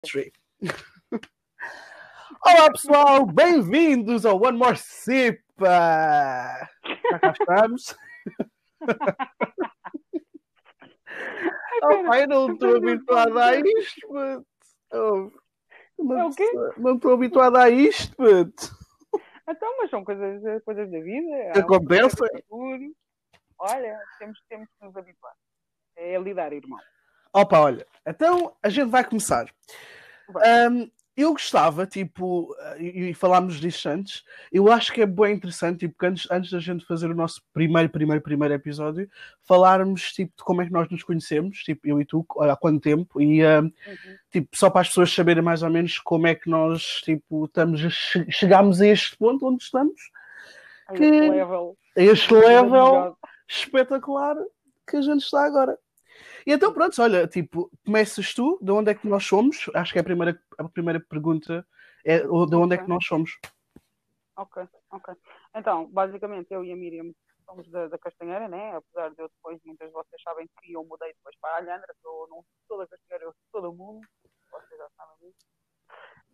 Olá pessoal, bem-vindos ao One More Sip. Já cá estamos. oh, pai, não estou habituado a isto, but... oh, não é estou habituado a isto, but... Então, mas são coisas, coisas da vida. Acontece. Olha, temos, temos que nos habituar. É lidar, irmão. Opa, olha, então a gente vai começar. Um, eu gostava, tipo, e, e, falámos disso antes, eu acho que é bem interessante, tipo, antes, antes da gente fazer o nosso primeiro, primeiro, primeiro episódio, falarmos, tipo, de como é que nós nos conhecemos, tipo, eu e tu, há quanto tempo, e, um, uhum. tipo, só para as pessoas saberem mais ou menos como é que nós, tipo, estamos a che chegámos a este ponto onde estamos. A que, este level. A este level espetacular que a gente está agora. E então, pronto, olha, tipo, começas tu, de onde é que nós somos? Acho que é a primeira, a primeira pergunta é de onde okay. é que nós somos. Ok, ok. Então, basicamente, eu e a Miriam somos da, da Castanheira, né? Apesar de eu depois, muitas de vocês sabem que eu mudei depois para a Alhandra, que eu não sou da Castanheira, eu sou todo mundo, vocês já sabem disso.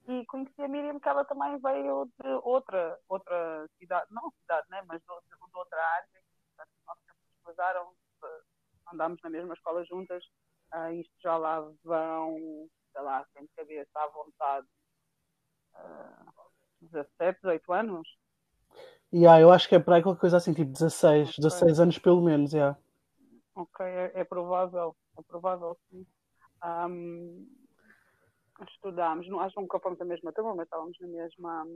E conheci a Miriam que ela também veio de outra, outra cidade, não cidade, né? Mas de, de outra área. Portanto, nós sempre nos cruzaram andámos na mesma escola juntas, uh, isto já lá vão, sei lá, sem cabeça, à vontade, uh, 17, 18 anos. Yeah, eu acho que é para aí qualquer coisa assim, tipo 16, okay. 16 anos pelo menos, yeah. Ok, é, é provável, é provável sim. Um, estudámos, não, acho que nunca fomos na mesma turma, mas estávamos na mesma,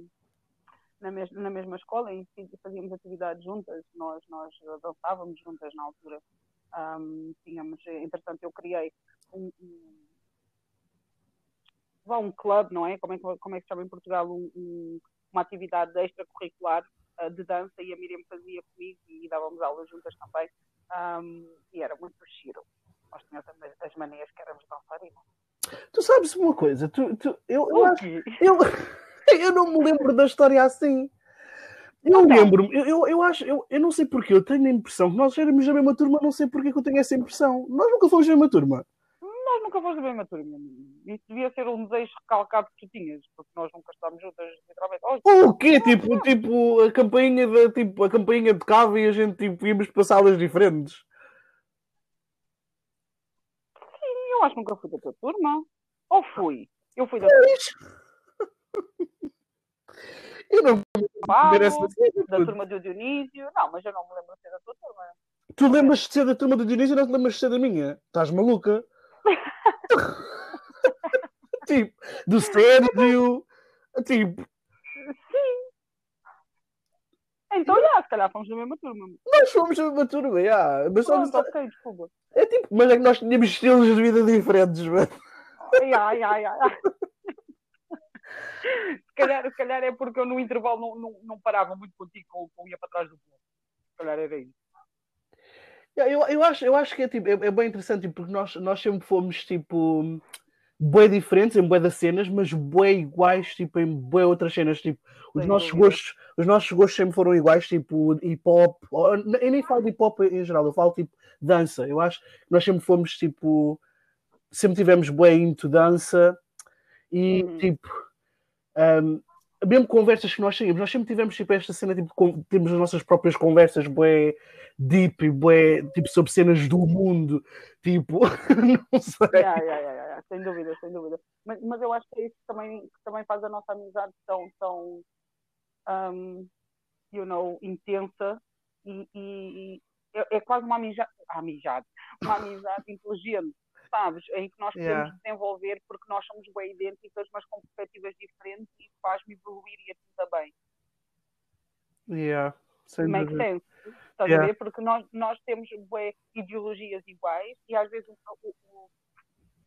na, mes na mesma escola e fazíamos atividades juntas, nós, nós dançávamos juntas na altura. Um, tínhamos, entretanto, eu criei um, um, um clube, não é? Como é, que, como é que se chama em Portugal? Um, uma atividade extracurricular uh, de dança e a Miriam fazia comigo e dávamos aulas juntas também. Um, e era muito giro. Nós tínhamos as maneiras que éramos dançarinas. Tu sabes uma coisa? Tu, tu, eu, eu, eu, eu não me lembro da história assim. Eu lembro-me, eu, eu, eu, acho, eu, eu não sei porquê, eu tenho a impressão que nós éramos da mesma turma, não sei porquê que eu tenho essa impressão. Nós nunca fomos da mesma turma. Nós nunca fomos da mesma turma. Isso devia ser um desejo recalcado que tu tinhas, porque nós nunca estávamos juntas, literalmente. Oh, o quê? Tipo, tipo, a campainha de, tipo, a campainha de cava e a gente tipo, íamos para salas diferentes. Sim, eu acho que nunca fui da tua turma. Ou fui? Eu fui da tua turma. Eu não essa... da turma do Dionísio. Não, mas eu não me lembro de ser da tua turma. Tu lembras de ser da turma do Dionísio e não te lembras de ser da minha? Estás maluca? tipo, do Sérgio. Tipo. Sim. Então, já, se calhar fomos da mesma turma. Nós fomos da mesma turma, já. Mas só Pronto, ok, desculpa. É tipo, mas é que nós tínhamos estilos de vida diferentes, mano. Ai, ai, ai, ai se, calhar, se calhar é porque eu no intervalo não, não, não parava muito contigo com ia para trás do ponto. Se calhar era isso. Eu, eu, acho, eu acho que é, tipo, é, é bem interessante tipo, porque nós, nós sempre fomos tipo bem diferentes em bué das cenas, mas bem iguais tipo, em bué outras cenas. Tipo, os, nossos gostos, os nossos gostos sempre foram iguais, tipo hip hop. Eu nem falo de hip hop em geral, eu falo tipo dança. Eu acho que nós sempre fomos tipo. Sempre tivemos bem into dança e uhum. tipo um, mesmo conversas que nós tínhamos, nós sempre tivemos tipo, esta cena, tipo, temos as nossas próprias conversas, bué deep, bué, tipo, sobre cenas do mundo, tipo, não sei. Yeah, yeah, yeah, sem dúvida, sem dúvida. Mas, mas eu acho que é isso que também, que também faz a nossa amizade tão, tão um, you know, intensa e, e, e é, é, quase uma amizade, amizade, uma amizade inteligente sabes? Em que nós podemos yeah. desenvolver porque nós somos bem idênticas, mas com perspectivas diferentes e faz-me evoluir e a ti também. Yeah. Sem Make sense. Estás yeah. a ver? Porque nós, nós temos bem, ideologias iguais e às vezes o, o,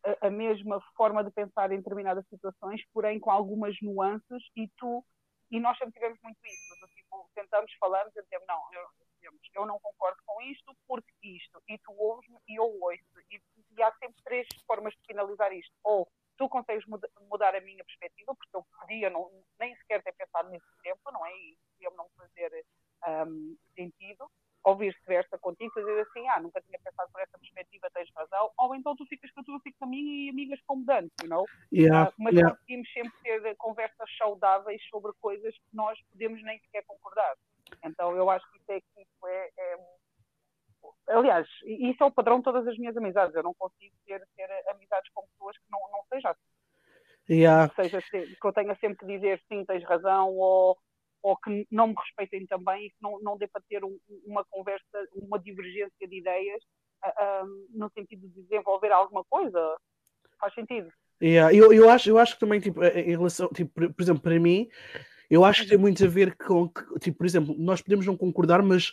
a, a mesma forma de pensar em determinadas situações, porém com algumas nuances e tu e nós sempre tivemos muito isso, tipo, tentamos, falamos e dizemos, não, eu, eu não concordo com isto porque isto, e tu ouves-me e eu ouço, e e há sempre três formas de finalizar isto. Ou tu consegues mudar a minha perspectiva, porque eu podia não, nem sequer ter pensado nesse tempo, não é? E podia não fazer um, sentido. ou vice-versa contigo, dizer assim, ah, nunca tinha pensado por essa perspectiva, tens razão, ou então tu ficas com a tua, fico com a minha e amigas como dantes, you know? Yeah, uh, mas yeah. conseguimos sempre ter conversas saudáveis sobre coisas que nós podemos nem sequer concordar. Então eu acho que isso é, isso é, é aliás, isso é o padrão de todas as minhas amizades. Eu não consigo ter, ter amizades com pessoas que não, não seja assim. Yeah. Seja, que eu tenha sempre que dizer sim, tens razão, ou, ou que não me respeitem também e que não, não dê para ter um, uma conversa, uma divergência de ideias uh, um, no sentido de desenvolver alguma coisa. Faz sentido? Yeah. Eu, eu, acho, eu acho que também, tipo, em relação, tipo, por exemplo, para mim, eu acho que tem muito a ver com, tipo, por exemplo, nós podemos não concordar, mas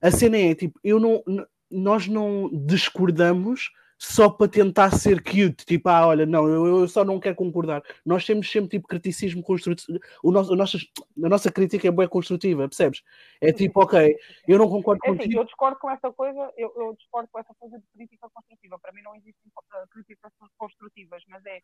a cena é, tipo, eu não, nós não discordamos só para tentar ser cute, tipo, ah, olha, não, eu, eu só não quero concordar. Nós temos sempre tipo criticismo construtivo, o nosso, a, nossa, a nossa crítica é bem construtiva, percebes? É tipo, ok, eu não concordo é contigo. Assim, eu discordo com essa coisa, eu, eu, discordo com essa coisa de crítica construtiva. Para mim não existem uh, críticas construtivas, mas é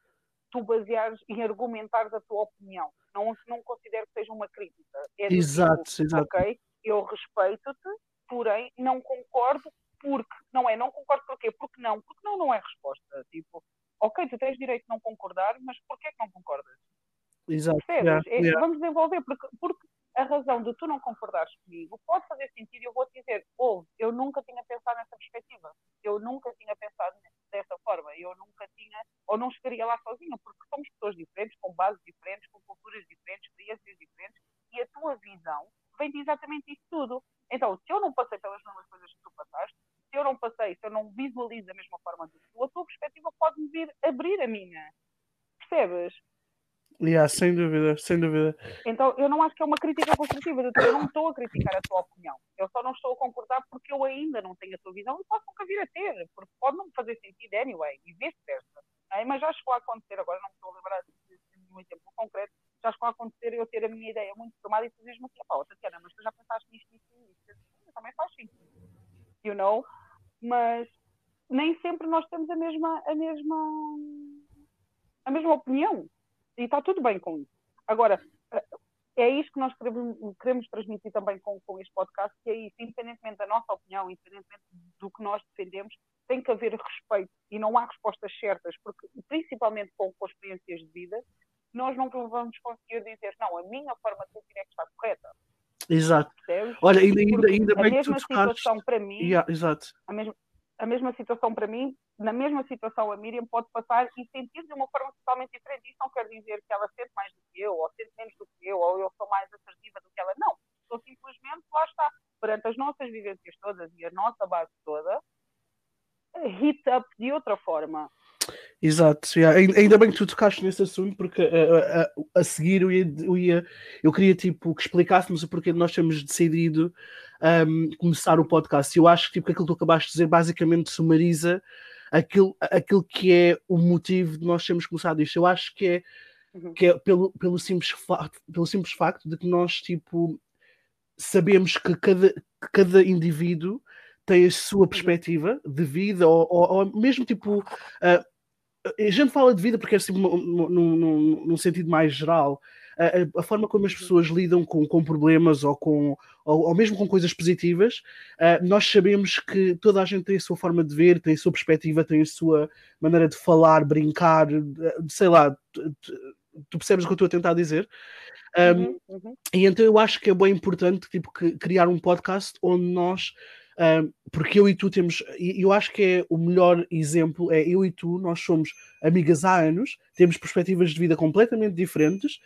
tu baseares e argumentares a tua opinião. Não, não considero que seja uma crítica. É exato, tipo, exato. Ok, eu respeito-te, porém não concordo porque, não é? Não concordo porquê? Porque não? Porque não não é resposta. Tipo, ok, tu tens direito de não concordar, mas porquê que não concordas? Exato. Yeah, é, yeah. Vamos desenvolver, porque, porque a razão de tu não concordares comigo pode fazer sentido e eu vou te dizer, ouve, eu nunca tinha pensado nessa perspectiva, eu nunca tinha pensado dessa forma, eu nunca tinha, ou não chegaria lá sozinha, porque somos pessoas diferentes, com bases diferentes, com culturas diferentes, experiências diferentes, e a tua visão vem de exatamente isso tudo. Então, se eu não passei pelas mesmas coisas que tu passaste, se eu não passei, se eu não visualizo da mesma forma que tu, a tua perspectiva pode-me vir abrir a minha. Percebes? Yeah, sem dúvida, sem dúvida. Então, eu não acho que é uma crítica construtiva. Eu não estou a criticar a tua opinião. Eu só não estou a concordar porque eu ainda não tenho a tua visão e posso nunca vir a ter, porque pode não fazer sentido anyway, e vice-versa. Mas já chegou a acontecer, agora não me estou a lembrar de nenhum exemplo concreto, já chegou a acontecer eu ter a minha ideia muito formada e tu dizes-me assim, pá, Tatiana, mas tu já pensaste nisto, nisto e nisto. Também faz sentido. You know? Mas nem sempre nós temos a mesma, a mesma, a mesma opinião. E está tudo bem com isso. Agora, é isso que nós queremos, queremos transmitir também com, com este podcast, que é isso, independentemente da nossa opinião, independentemente do que nós defendemos, tem que haver respeito e não há respostas certas, porque principalmente com, com experiências de vida, nós não vamos conseguir dizer, não, a minha forma de sentir é que está correta. Exato. Percebes? Olha, ainda, ainda, ainda bem a mesma que tu situação tocaste... para mim, yeah, exato. A, mesma, a mesma situação para mim, na mesma situação a Miriam pode passar e sentir de uma forma totalmente diferente. Isso não quer dizer que ela sente mais do que eu, ou sente menos do que eu, ou eu sou mais assertiva do que ela. Não. Sou simplesmente, lá está, perante as nossas vivências todas e a nossa base toda, hit up de outra forma. Exato, yeah. ainda bem que tu tocaste nesse assunto, porque a, a, a seguir eu ia, eu ia, eu queria tipo que explicássemos o porquê de nós temos decidido um, começar o podcast. Eu acho tipo, que aquilo que tu acabaste de dizer basicamente sumariza aquilo, aquilo que é o motivo de nós termos começado isto. Eu acho que é, uhum. que é pelo, pelo, simples facto, pelo simples facto de que nós tipo sabemos que cada, que cada indivíduo tem a sua uhum. perspectiva de vida, ou, ou, ou mesmo tipo. Uh, a gente fala de vida porque é assim, num, num, num sentido mais geral. A, a, forma como as uhum. pessoas lidam com, com problemas ou, com, ou, ou, mesmo com coisas positivas, uh, nós sabemos que toda a gente tem a sua forma de ver, tem a sua perspectiva, tem a sua maneira de falar, brincar, sei lá, tu, tu percebes o que eu estou a tentar dizer? Um, uhum, uhum. E então eu acho que é bem importante tipo, criar um podcast onde nós um, porque eu e tu temos, eu acho que é o melhor exemplo, é eu e tu, nós somos amigas há anos, temos perspectivas de vida completamente diferentes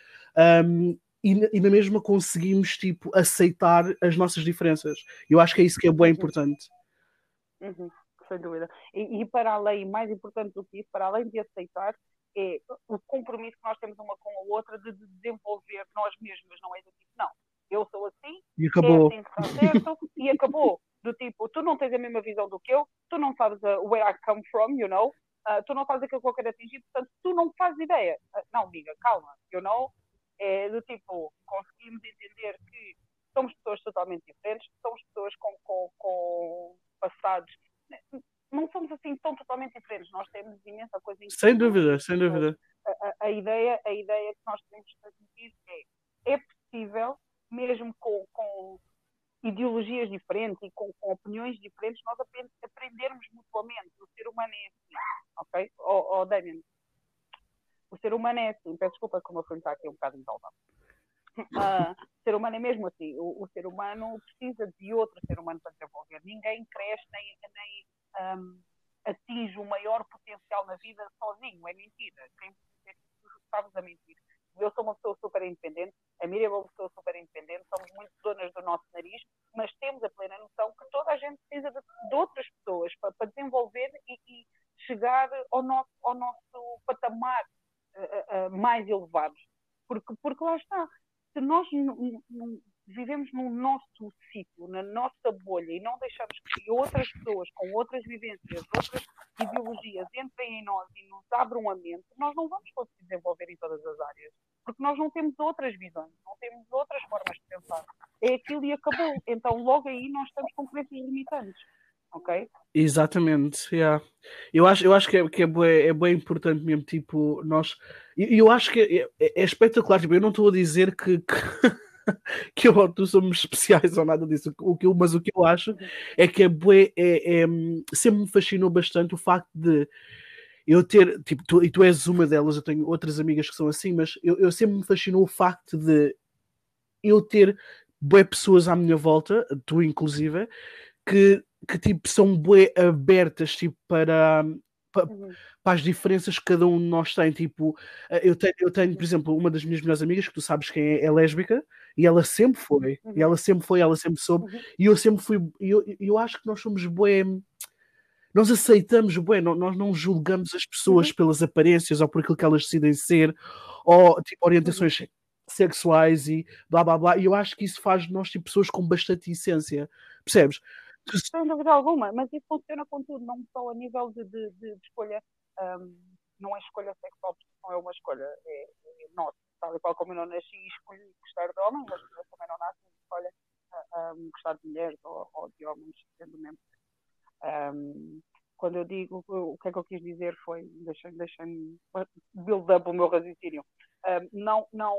um, e, e, na mesma conseguimos tipo aceitar as nossas diferenças. Eu acho que é isso que é bem uhum. importante. Uhum, sem dúvida. E, e, para além, mais importante do que isso, para além de aceitar, é o compromisso que nós temos uma com a outra de desenvolver nós mesmas, não é do tipo, não, eu sou assim, e acabou. é assim certo, e acabou do tipo, tu não tens a mesma visão do que eu, tu não sabes uh, where I come from, you know, uh, tu não fazes aquilo que eu quero atingir, portanto, tu não fazes ideia. Uh, não, amiga, calma, you know, é do tipo, conseguimos entender que somos pessoas totalmente diferentes, somos pessoas com, com, com passados, não somos assim tão totalmente diferentes, nós temos imensa coisa em Sem dúvida, sem dúvida. A, a, a, ideia, a ideia que nós temos transmitido é, é possível, mesmo com, com ideologias diferentes e com, com, opiniões diferentes, nós aprendermos mutuamente. O ser humano é assim, ok? Oh, oh, Damien, o ser humano é assim. Peço desculpa como eu fui aqui um bocado entalvado. Uh, o ser humano é mesmo assim. O, o, ser humano precisa de outro ser humano para desenvolver. Ninguém cresce nem, nem um, atinge o maior potencial na vida sozinho. É mentira. Quem sabes a mentir. Eu sou uma pessoa super independente, a Miriam é uma pessoa super independente, somos muito donas do nosso nariz, mas temos a plena noção que toda a gente precisa de, de outras pessoas para, para desenvolver e, e, chegar ao nosso, ao nosso patamar uh, uh, mais elevados. Porque, porque lá está, se nós vivemos no nosso sítio, na nossa bolha, e não deixamos que outras pessoas com outras vivências, outras ideologias entrem em nós e nos abram a mente, nós não vamos conseguir desenvolver em todas as áreas. Porque nós não temos outras visões, não temos outras formas de pensar. É aquilo e acabou. Então, logo aí, nós estamos com crenças limitantes. Ok? Exatamente, yeah. eu acho, eu acho que, é, que é, bem, é bem importante mesmo, tipo, nós, eu, eu, acho que é, é, é espetacular, tipo, eu não estou a dizer que, que que eu ou tu somos especiais ou nada disso. O que eu, mas o que eu acho é que é, é, é, sempre me fascinou bastante o facto de eu ter, tipo, tu, e tu és uma delas, eu tenho outras amigas que são assim, mas eu, eu sempre me fascinou o facto de eu ter boas pessoas à minha volta, tu inclusive, que, que tipo, são bué abertas tipo, para, para, uhum. para, as diferenças que cada um de nós tem. Tipo, eh, eu tenho, eu tenho, por exemplo, uma das minhas melhores amigas, que tu sabes quem é, é lésbica, e ela sempre foi, uhum. e ela sempre foi, ela sempre soube, uhum. e eu sempre fui, e eu, eu acho que nós somos bué, nós aceitamos bué, nós não julgamos as pessoas uhum. pelas aparências ou por aquilo que elas decidem ser, ou tipo, orientações uhum. sexuais e blá blá blá, e eu acho que isso faz de nós tipo, pessoas com bastante essência, percebes? Sem dúvida alguma, mas isso funciona com tudo, não só a nível de, de, de escolha, um, não é escolha sexual, porque não é uma escolha, é, é nossa, tal e qual como eu não nasci e escolhi gostar de homens, mas eu também não nasci e escolha um, gostar de mulheres ou, ou de homens, sendo mesmo. Um, quando eu digo o que é que eu quis dizer foi, deixem-me deixem build up o meu raciocínio, um, não, não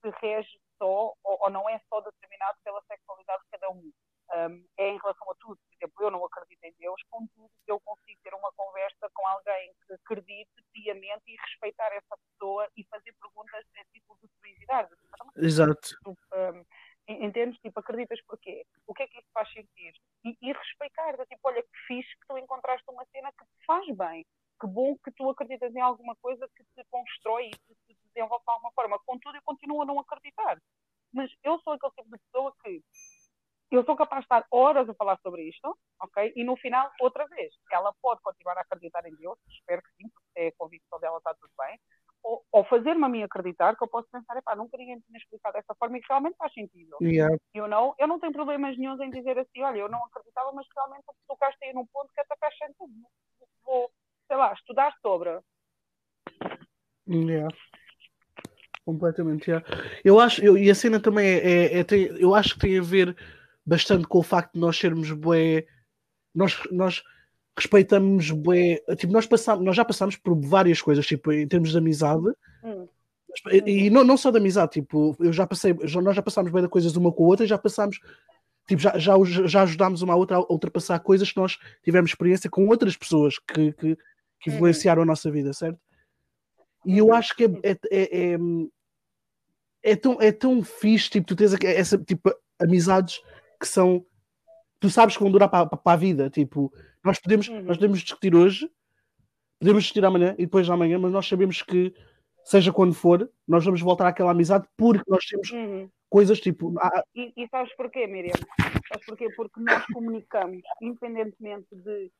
se rege só, ou, ou não é só determinado pela sexualidade de cada um um, é em relação a tudo. Por exemplo, eu não acredito em Deus, contudo, eu consigo ter uma conversa com alguém que acredite piamente e respeitar essa pessoa e fazer perguntas de tipo de curiosidade. Exato. Um, entendes? Tipo, acreditas porquê? O que é que isso faz sentir? E, e respeitar, tipo, olha que fixe que tu encontraste uma cena que te faz bem. Que bom que tu acreditas em alguma coisa que te constrói e que te desenvolve de alguma forma. Contudo, eu continuo a não acreditar. Mas eu sou aquele tipo de pessoa que eu sou capaz de estar horas a falar sobre isto, ok? E no final, outra vez, ela pode continuar a acreditar em Deus, espero que sim, porque é a convicção dela, está tudo bem, ou, ou fazer-me a mim acreditar que eu posso pensar, epá, nunca ninguém tinha explicado dessa forma e que realmente faz sentido. Yeah. You know? Eu não tenho problemas nenhums em dizer assim, olha, eu não acreditava, mas realmente tocaste aí num ponto que até faz sentido. Vou, sei lá, estudar sobre. Yeah. Completamente, yeah. Eu acho, eu, e a cena também é, é, é tem, eu acho que tem a ver bastante com o facto de nós sermos bué. Nós, nós respeitamos bué. Tipo, nós, passamos, nós já passamos por várias coisas, tipo, em termos de amizade. Hum. E, e não, não só de amizade, tipo, eu já passei, já, nós já passámos bem de coisas uma com a outra e já passámos, tipo, já, já, já ajudámos uma a outra a ultrapassar coisas que nós tivemos experiência com outras pessoas que, que, que uhum. influenciaram a nossa vida, certo? E eu acho que é, é, é, é, é tão, é tão fixe, tipo, tu tens essa, tipo, amizades que são. Tu sabes que vão durar para, para, a vida. Tipo, nós podemos, uhum. nós podemos discutir hoje, podemos discutir amanhã e depois de amanhã, mas nós sabemos que, seja quando for, nós vamos voltar àquela amizade porque nós temos uhum. coisas tipo. Ah, e, e sabes porquê, Miriam? Sabes porquê? Porque nós comunicamos, independentemente de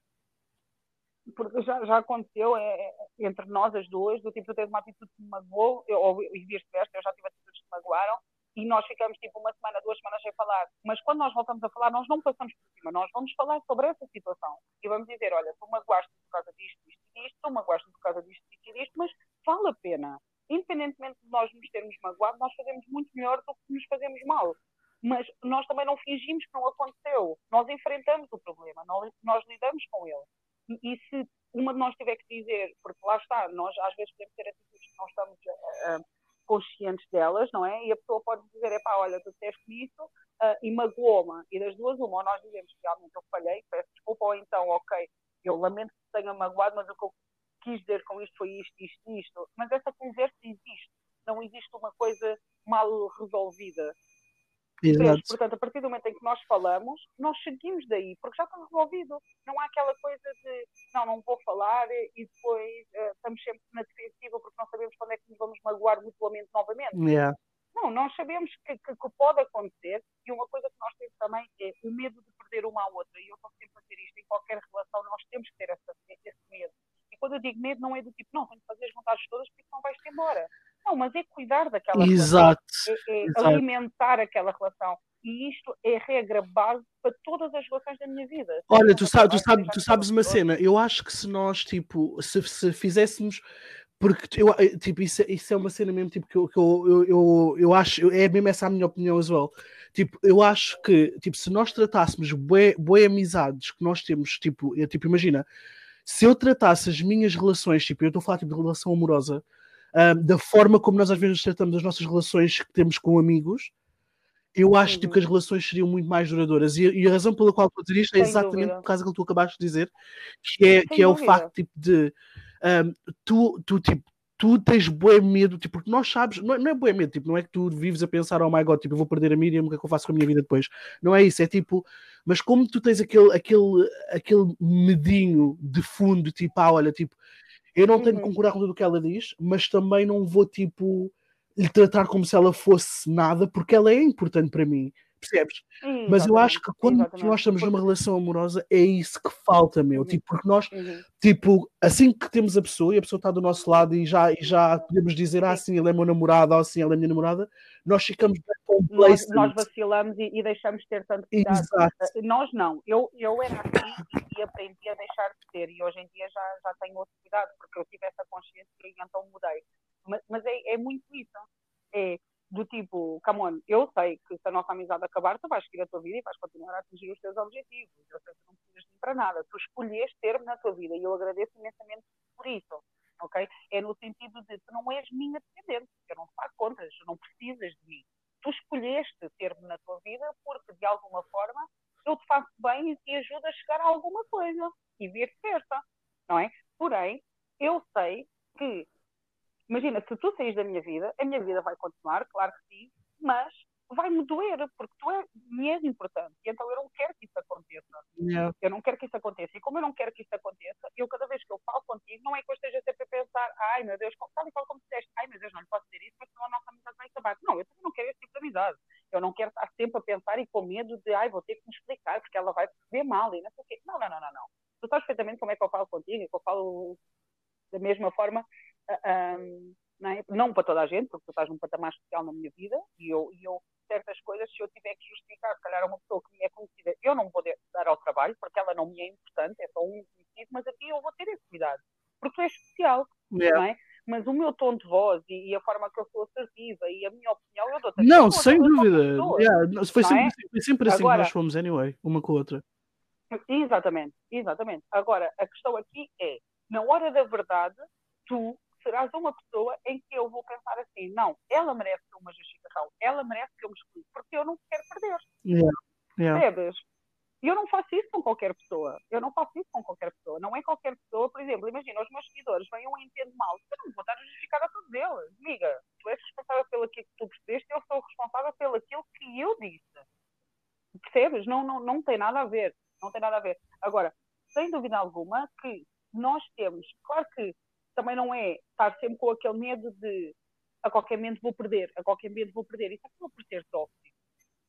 porque já, já aconteceu é, é, entre nós as duas, do tipo, tu tens uma atitude que me magoou, ou e vice-versa, eu já tive atitudes que me magoaram, e nós ficamos tipo uma semana, duas semanas sem falar. Mas quando nós voltamos a falar, nós não passamos por cima, nós vamos falar sobre essa situação. E vamos dizer: olha, tu magoaste por causa disto, isto e isto, tu magoaste por causa disto, isto e isto, mas vale a pena. Independentemente de nós nos termos magoado, nós fazemos muito melhor do que nos fazemos mal. Mas nós também não fingimos que não aconteceu. Nós enfrentamos o problema, nós, lidamos com ele. E, e, se uma de nós tiver que dizer, porque lá está, nós às vezes podemos ter atitudes que não estamos. Uh, conscientes delas, não é? E a pessoa pode dizer, é pá, olha, tu disseste isso, uh, e magoou-me. E das duas, uma, ou nós dizemos que realmente eu falhei, peço desculpa, ou então, ok, eu lamento que tenha magoado, mas o que eu quis dizer com isto foi isto, isto, isto. Mas essa conversa existe. Não existe uma coisa mal resolvida. Exato. Portanto, a partir do momento em que nós falamos, nós seguimos daí, porque já está resolvido. Não há aquela coisa de não, não vou falar e depois uh, estamos sempre na defensiva porque não sabemos quando é que nos vamos magoar mutuamente novamente. Yeah. Não, nós sabemos que, que, que, pode acontecer e uma coisa que nós temos também é o medo de perder uma à outra. E eu estou sempre a dizer isto, em qualquer relação nós temos que ter essa, esse medo. E quando eu digo medo, não é do tipo, não, tenho que fazer as vontades todas porque não vais-te embora. Não, mas é cuidar daquela Exato. relação. É, é Exato. alimentar aquela relação. E isto é regra base para todas as relações da minha vida. Olha, tu, sabe, tu, sabe, tu sabes uma cena, eu acho que se nós, tipo, se, se fizéssemos porque eu, eh, tipo, isso, isso é uma cena mesmo tipo, que, eu, que eu, eu, eu, eu acho, é mesmo essa a minha opinião as well. Tipo, eu acho que tipo, se nós tratássemos boas amizades que nós temos, tipo, eu, tipo, imagina, se eu tratasse as minhas relações, tipo, eu estou a falar tipo, de relação amorosa, uh, da forma como nós às vezes tratamos as nossas relações que temos com amigos, eu acho tipo, que as relações seriam muito mais duradouras. E, e a razão pela qual estou a dizer isto é exatamente dúvida. por causa do que tu acabaste de dizer, que é, que é o facto tipo, de um, tu, tu, tipo, tu tens bué medo, tipo, porque nós sabes, não é, não é bué medo, tipo, não é que tu vives a pensar, oh my god, tipo, eu vou perder a Miriam, o que é que eu faço com a minha vida depois? Não é isso, é tipo, mas como tu tens aquele, aquele, aquele medinho de fundo, tipo, ah, olha, tipo, eu não tenho que uhum. concordar com tudo o que ela diz, mas também não vou, tipo, lhe tratar como se ela fosse nada, porque ela é importante para mim. Percebes? Mas eu acho que quando exatamente. nós estamos numa relação amorosa é isso que falta, meu. Uhum. Tipo, porque nós, uhum. tipo, assim que temos a pessoa e a pessoa está do nosso lado e já, e já podemos dizer, ah, sim, ele é meu namorado, ou assim, ela é minha namorada, nós ficamos bem nós, nós, vacilamos e, e, deixamos de ter tanto cuidado. Exato. Nós não. Eu, eu era assim aprendi a deixar de ter e hoje em dia já, já tenho outro cuidado porque eu tive essa consciência e então mudei. Mas, mas é, é muito isso. É, do tipo, come on, eu sei que se a nossa amizade acabar, tu vais seguir a tua vida e vais continuar a atingir os teus objetivos. Eu sei que não precisas de mim para nada. Tu escolheste ter-me na tua vida e eu agradeço imensamente por isso. Ok? É no sentido de tu não és minha dependente, eu não te faço contas, não precisas de mim. Tu escolheste ter-me na tua vida porque, de alguma forma, eu te faço bem e te ajudo a chegar a alguma coisa e vice-versa, não é? Porém, eu sei que Imagina, se tu saís da minha vida, a minha vida vai continuar, claro que sim, mas vai-me doer, porque tu é, me és importante. E então eu não quero que isso aconteça. Eu não quero que isso aconteça. E como eu não quero que isso aconteça, eu cada vez que eu falo contigo, não é que eu esteja sempre a pensar, ai meu Deus, tal e qual como disseste, ai meu Deus, não lhe posso dizer isso, porque senão a nossa amizade vai acabar. Não, eu também não quero esse tipo de amizade. Eu não quero estar sempre a pensar e com medo de, ai, vou ter que me explicar, porque ela vai perceber mal e não sei o quê. Não, não, não, não, não. Tu sabes perfeitamente como é que eu falo contigo, que eu falo da mesma forma um, não, é? não, para toda a gente, porque tu estás num patamar especial na minha vida e eu, e eu certas coisas, se eu tiver que justificar, se calhar uma pessoa que me é conhecida, eu não vou dar ao trabalho, porque ela não me é importante, é só um conhecido, mas aqui eu vou ter esse cuidado, porque tu és especial, yeah. não é? Mas o meu tom de voz e, e, a forma que eu sou assertiva e a minha opinião, eu dou-te Não, sem dúvida. Yeah, foi, sempre, é? foi sempre assim Agora, que nós fomos, anyway, uma com a outra. Exatamente, exatamente. Agora, a questão aqui é, na hora da verdade, tu serás uma pessoa em que eu vou pensar assim, não, ela merece uma justificação, ela merece que eu me explique, porque eu não quero perder. Yeah. Yeah. Percebes? E eu não faço isso com qualquer pessoa. Eu não faço isso com qualquer pessoa. Não é qualquer pessoa, por exemplo, imagina, os meus seguidores venham e entendem mal. Eu não vou estar a justificar a todos eles. Amiga, tu és responsável pelo aquilo que tu percebeste, eu sou responsável pelo aquilo que eu disse. Percebes? Não, não, não tem nada a ver. Não tem nada a ver. Agora, sem dúvida alguma que nós temos, claro que também não é estar sempre com aquele medo de a qualquer momento vou perder, a qualquer momento vou perder. Isso acaba por ser tóxico.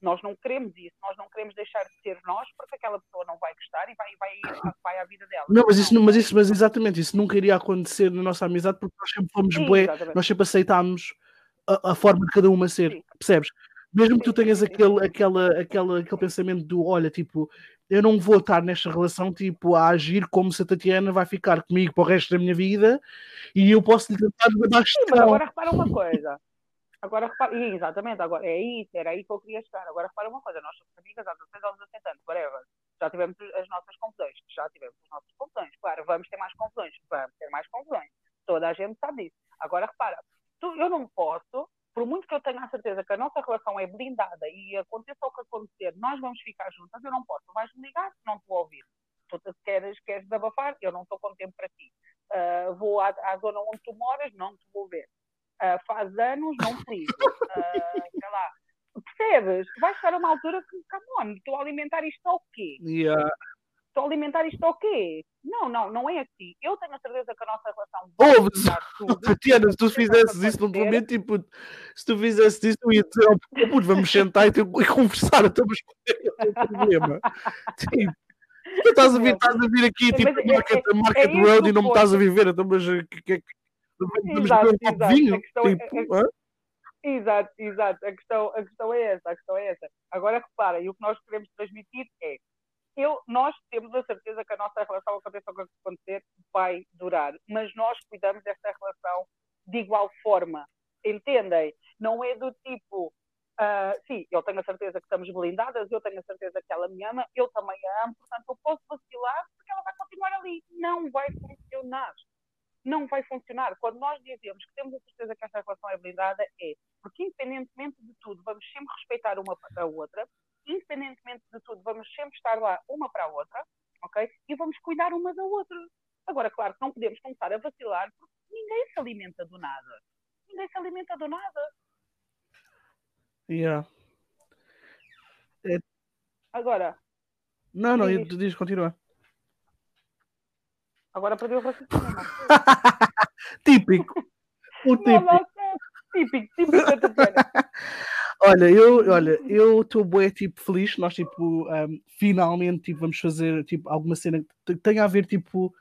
Nós não queremos isso, nós não queremos deixar de ser nós porque aquela pessoa não vai gostar e vai, vai, vai à vida dela. Não, mas isso, mas isso, mas exatamente, isso nunca iria acontecer na nossa amizade porque nós sempre fomos bué, nós sempre aceitámos a, a, forma de cada uma ser, Sim. percebes? Mesmo que tu tenhas aquele, aquela, aquela, aquele pensamento do olha, tipo, eu não vou estar nesta relação tipo a agir como se a Tatiana vai ficar comigo para o resto da minha vida e eu posso lhe tentar baixo Sim, agora repara uma coisa. Agora repara, exatamente, agora é isso, era aí que eu queria chegar. Agora repara uma coisa, nós somos amigas há 16 ou 17 anos, whatever. Já tivemos as nossas confusões, já tivemos as nossas confusões. Claro, vamos ter mais confusões, vamos ter mais confusões. Toda a gente sabe disso. Agora repara, tu, eu não posso por muito que eu tenha a certeza que a nossa relação é blindada e aconteça o que acontecer, nós vamos ficar juntas, eu não posso. Vais-me ligar, não te vou ouvir. Tu queres, queres desabafar, eu não estou com tempo para ti. Uh, vou à, à, zona onde tu moras, não te vou ver. Uh, faz anos, não te ligo. Uh, sei lá. Percebes? Vai chegar a uma altura que, come on, estou a alimentar isto ao quê? Yeah a alimentar isto ao quê? Não, não, não é assim. Eu tenho a certeza que a nossa relação Ouve, Tatiana, se tu fizesses isso no momento, tipo, se tu fizesses isso, eu ia dizer, oh, vamos sentar e, e conversar, estamos com o problema. tipo, tu estás a vir, estás a vir aqui, tipo, é, market, é, market é road e não me estás a viver, então, mas que, que, que, vamos exato, beber um copo de vinho? Tipo, é, é, exato, exato. A questão, a questão é essa, a questão é essa. Agora repara, e o que nós queremos transmitir é eu, nós temos a certeza que a nossa relação, aconteça o que acontecer, vai durar, mas nós cuidamos desta relação de igual forma. Entendem? Não é do tipo, uh, sim, eu tenho a certeza que estamos blindadas, eu tenho a certeza que ela me ama, eu também a amo, portanto eu posso vacilar porque ela vai continuar ali. Não vai funcionar. Não vai funcionar. Quando nós dizemos que temos a certeza que esta relação é blindada, é porque, independentemente de tudo, vamos sempre respeitar uma a outra, independentemente de tudo, vamos sempre estar lá uma para a outra, ok? E vamos cuidar uma da outra. Agora, claro que não podemos começar a vacilar porque ninguém se alimenta do nada. Ninguém se alimenta do nada. Yeah. É... Agora. Não, não, diz, diz continua. Agora perdeu o raciocínio. típico. O típico. Não, não, típico, típico da Olha, eu olha, eu estou bué, tipo, feliz. Nós, tipo, um, finalmente tipo, vamos fazer tipo, alguma cena que tenha a ver, tipo,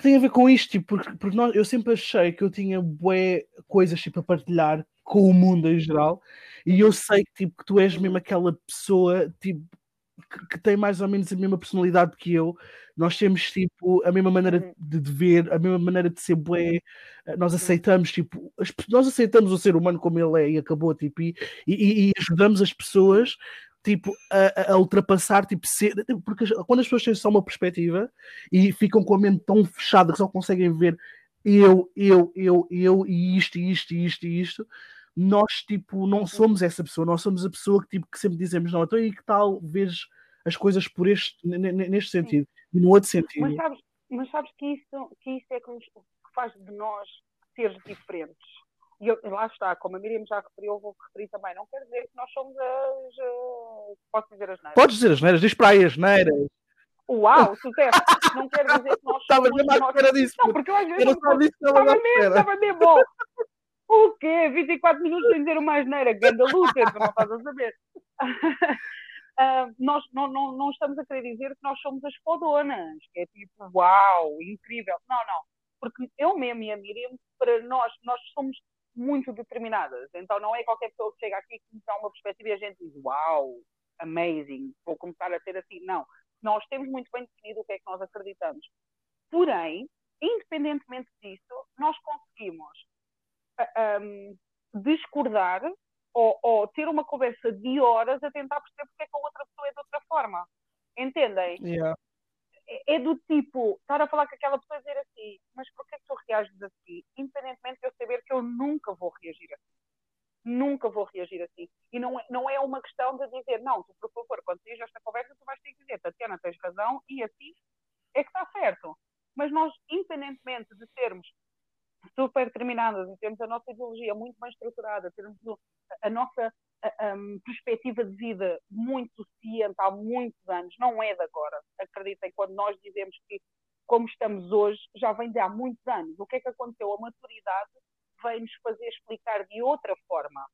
que a ver com isto, tipo, porque, porque nós, eu sempre achei que eu tinha bué coisas, tipo, a partilhar com o mundo em geral, e eu sei que, tipo, que tu és mesmo aquela pessoa, tipo, que, que, tem mais ou menos a mesma personalidade que eu, nós temos tipo a mesma maneira uhum. de, de ver, a mesma maneira de ser bué, eh, nós aceitamos tipo, as, nós aceitamos o ser humano como ele é e acabou tipo, e, e, e ajudamos as pessoas tipo a, a, ultrapassar tipo ser, porque quando as pessoas têm só uma perspectiva e ficam com a mente tão fechada que só conseguem ver eu, eu, eu, eu e isto, e isto, e isto, e isto nós tipo não somos essa pessoa, nós somos a pessoa que tipo que sempre dizemos não, então aí que tal vês as coisas por este neste sentido e no outro sentido. Mas sabes, mas sabes que isso que isso é que, nos, que faz de nós seres diferentes. E eu, lá está, como a Miriam já referiu, eu vou referir também. Não quer dizer que nós somos as. Uh, posso dizer as neiras? Podes dizer as neiras, diz para aí as neiras. Uau, sucesso! Não quer dizer que nós somos. Estava mesmo à espera disso. Não, porque eu às vezes. Estava mesmo, estava mesmo bom. O quê? 24 minutos sem dizer uma asneira, ganda luta, não estás a saber. Uh, nós não, não, não estamos a querer dizer que nós somos as fodonas, que é tipo, uau, incrível. Não, não. Porque eu mesmo e a Miriam, para nós, nós somos muito determinadas. Então não é qualquer pessoa que chega aqui que nos dá uma perspectiva e a gente diz, uau, amazing, vou começar a ser assim. Não. Nós temos muito bem definido o que é que nós acreditamos. Porém, independentemente disso, nós conseguimos um, discordar ou, ou, ter uma conversa de horas a tentar perceber porque é que a outra pessoa é de outra forma. Entendem? Yeah. É, é, do tipo, estar a falar com aquela pessoa e dizer assim, mas porquê que tu reages assim? Independentemente de eu saber que eu nunca vou reagir assim. Nunca vou reagir assim. E não é, não é uma questão de dizer, não, tu por favor, quando tens esta conversa, tu vais ter que dizer, Tatiana, tens razão, e assim é que está certo. Mas nós, independentemente de sermos super determinadas e temos a nossa ideologia muito bem estruturada, temos a nossa a, um, perspectiva de vida muito ciente há muitos anos, não é de agora. Acreditem, quando nós dizemos que como estamos hoje, já vem de há muitos anos. O que é que aconteceu? A maturidade vem-nos fazer explicar de outra forma.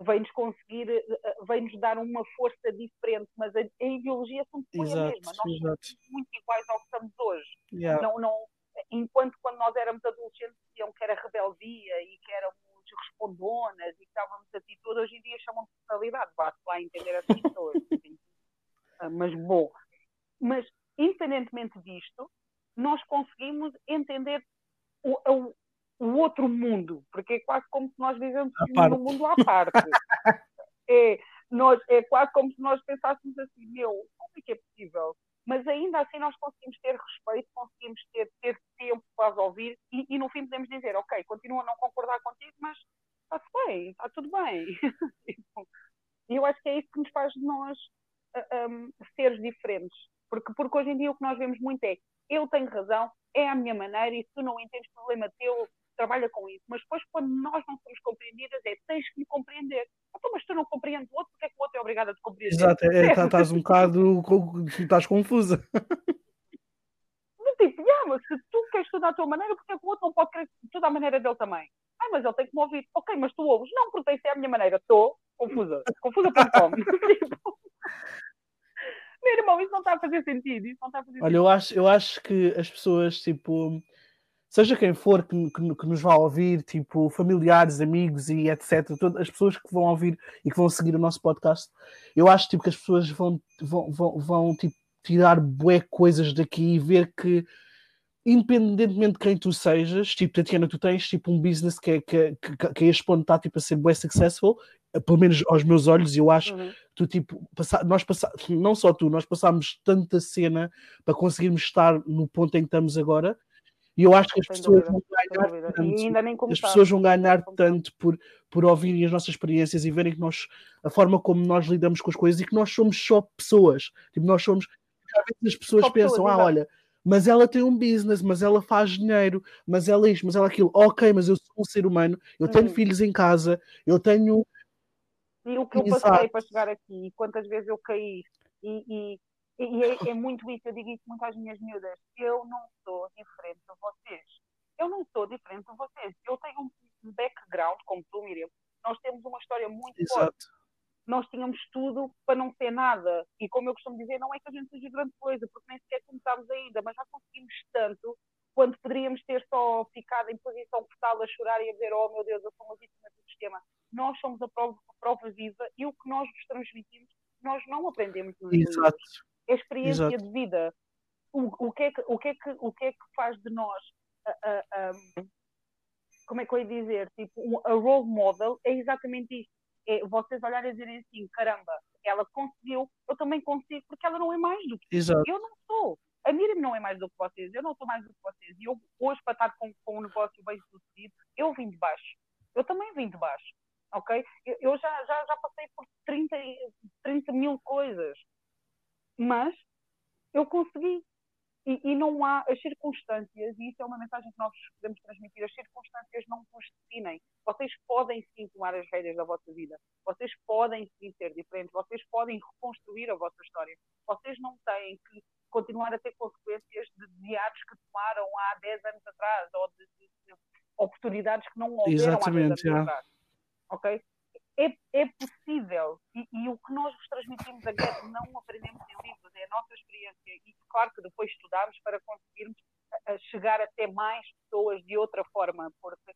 Vem-nos conseguir, eh, eh, vem-nos dar uma força diferente, mas a, a ideologia exato, a mesma. Nós exato. somos muito iguais ao que estamos hoje. Yeah. Não, não, enquanto quando nós éramos adolescentes diziam que era rebeldia e que éramos respondonas e que estávamos assim tudo, hoje em dia chamam de personalidade, basta lá entender essas pessoas. Assim. Ah, mas bom, mas independentemente disto, nós conseguimos entender o, o, o, outro mundo, porque é quase como se nós vivemos num mundo à parte. é, nós, é quase como se nós pensássemos assim, meu, como é que é possível? Mas ainda assim nós conseguimos ter respeito, conseguimos ter, ter tempo para ouvir e, e, no fim podemos dizer, ok, continuo a não concordar contigo, mas está-se bem, está tudo bem. E eu acho que é isso que nos faz de nós um, seres diferentes. Porque, porque hoje em dia o que nós vemos muito é eu tenho razão, é a minha maneira, e se tu não entendes problema teu, trabalha com isso. Mas depois, quando nós não somos compreendidas, é tens que me compreender. Então, mas tu não compreendes o outro, porque é que o outro é obrigado a compreender? Exato, é, é, estás um bocado estás confusa. Tipo, yeah, mas se tu queres tudo à tua maneira, porque é que o outro não pode querer tudo à maneira dele também? Ai, mas ele tem que me ouvir. Ok, mas tu ouves. Não, porque que ser a minha maneira. Estou confusa. Confusa.com. tipo, meu irmão, isso não está a fazer sentido. Isso não está a fazer Olha, eu acho, eu acho que as pessoas, tipo, seja quem for que, que, que, nos vá ouvir, tipo, familiares, amigos e etc., todas as pessoas que vão ouvir e que vão seguir o nosso podcast, eu acho tipo, que as pessoas vão, vão, vão, vão tipo, tirar bué coisas daqui e ver que independentemente de quem tu sejas, tipo, Tatiana, tu tens tipo um business que é, que, que, que a este ponto está tipo, a ser bué successful, pelo menos aos meus olhos, eu acho uhum. tu tipo, passa, nós passamos, não só tu, nós passámos tanta cena para conseguirmos estar no ponto em que estamos agora, e eu acho que as sem pessoas dúvida, vão ganhar tanto, as pessoas vão ganhar tanto por, por ouvirem as nossas experiências e verem que nós, a forma como nós lidamos com as coisas e que nós somos só pessoas. Tipo, nós somos. Às vezes as pessoas só pensam, pessoas, ah, olha, mas ela tem um business, mas ela faz dinheiro, mas ela isto, mas ela aquilo. Ok, mas eu sou um ser humano, eu tenho hum. filhos em casa, eu tenho. E o que eu passei para chegar aqui, quantas vezes eu caí, e, e e é, é, muito isso, eu digo isso muito às minhas miúdas. Eu não sou diferente de vocês. Eu não sou diferente de vocês. Eu tenho um background, como tu, Miriam. Nós temos uma história muito Exato. forte. Nós tínhamos tudo para não ser nada. E como eu costumo dizer, não é que a gente seja grande coisa, porque nem sequer começámos ainda, mas já conseguimos tanto quando poderíamos ter só ficado em posição fetal a chorar e a dizer, oh meu Deus, eu sou uma vítima do sistema. Nós somos a prova, a prova viva e o que nós nos transmitimos, nós não aprendemos nos Exato. livros é experiência Exato. de vida. O, o, que é que, o, que é que, o que é que faz de nós, uh, como é que eu ia dizer, tipo, um, a role model é exatamente isso. É vocês olharem e dizerem assim, caramba, ela conseguiu, eu também consigo, porque ela não é mais do que Exato. eu não sou. A Miriam não é mais do que vocês, eu não sou mais do que vocês. E eu, hoje, para estar com, com um negócio bem sucedido, eu vim de baixo. Eu também vim de baixo, ok? Eu, eu já, já, já passei por 30, 30 mil coisas mas eu consegui. E, e, não há as circunstâncias, e isso é uma mensagem que nós podemos transmitir: as circunstâncias não vos definem. Vocês podem sim tomar as rédeas da vossa vida, vocês podem sim ser diferentes, vocês podem reconstruir a vossa história. Vocês não têm que continuar a ter consequências de desviados que tomaram há 10 anos atrás ou de, de, de oportunidades que não houveram Exatamente, há 10 anos atrás. Ok? é, é possível. E, e, o que nós vos transmitimos aqui não aprendemos em livros, é a nossa experiência. E claro que depois estudamos para conseguirmos chegar até mais pessoas de outra forma, porque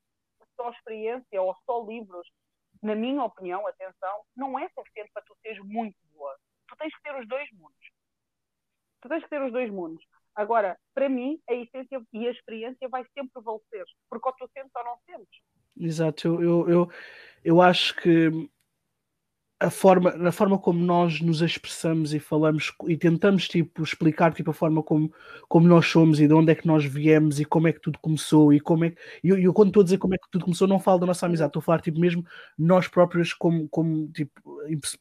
só experiência ou só livros, na minha opinião, atenção, não é suficiente para tu seres muito boa. Tu tens que ter os dois mundos. Tu tens que ter os dois mundos. Agora, para mim, a essência e a experiência vai sempre prevalecer, porque ou tu sentes ou não sentes. Exato, eu, eu, eu, eu acho que a forma, na forma como nós nos expressamos e falamos e tentamos tipo explicar tipo a forma como, como nós somos e de onde é que nós viemos e como é que tudo começou e como é que eu, eu, quando estou a dizer como é que tudo começou não falo da nossa amizade estou a falar tipo mesmo nós próprios como, como tipo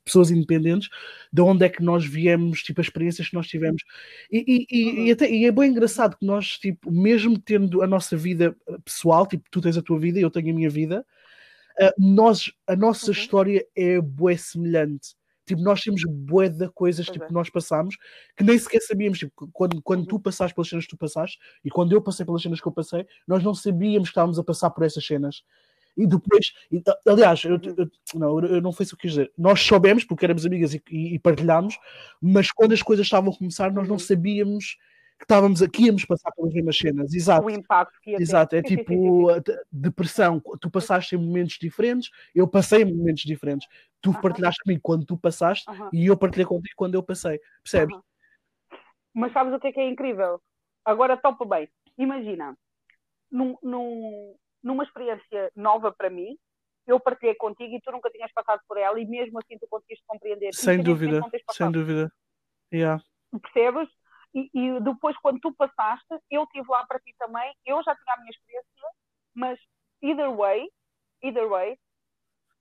pessoas independentes de onde é que nós viemos tipo as experiências que nós tivemos. E, e, e, até, e é bem engraçado que nós tipo mesmo tendo a nossa vida pessoal tipo tu tens a tua vida e eu tenho a minha vida Uh, nós, a nossa uhum. história é bué semelhante. Tipo, nós temos bué de coisas tipo, é. que nós passamos que nem sequer sabíamos. Tipo, quando, quando uhum. tu passaste pelas cenas que tu passaste e quando eu passei pelas cenas que eu passei, nós não sabíamos que estávamos a passar por essas cenas. E depois, e, aliás, eu, uhum. eu, não, eu não foi isso que eu quis dizer. Nós soubemos porque éramos amigas e, e, e partilhámos, mas quando as coisas estavam a começar, nós não uhum. sabíamos que estávamos aqui, íamos passar pelas mesmas cenas. Exato. O impacto que ia ter. Exato, é tipo depressão. Tu passaste em momentos diferentes, eu passei em momentos diferentes. Tu uh -huh. partilhaste comigo quando tu passaste uh -huh. e eu partilhei contigo quando eu passei. Percebes? Uh -huh. Mas sabes o que é que é incrível? Agora topa bem. Imagina, num, num, numa experiência nova para mim, eu partilhei contigo e tu nunca tinhas passado por ela e mesmo assim tu conseguiste compreender. Sem dúvida, sem dúvida. Yeah. Percebes? E, e, depois, quando tu passaste, eu estive lá para ti também, eu já tinha a minha experiência, mas either way, either way,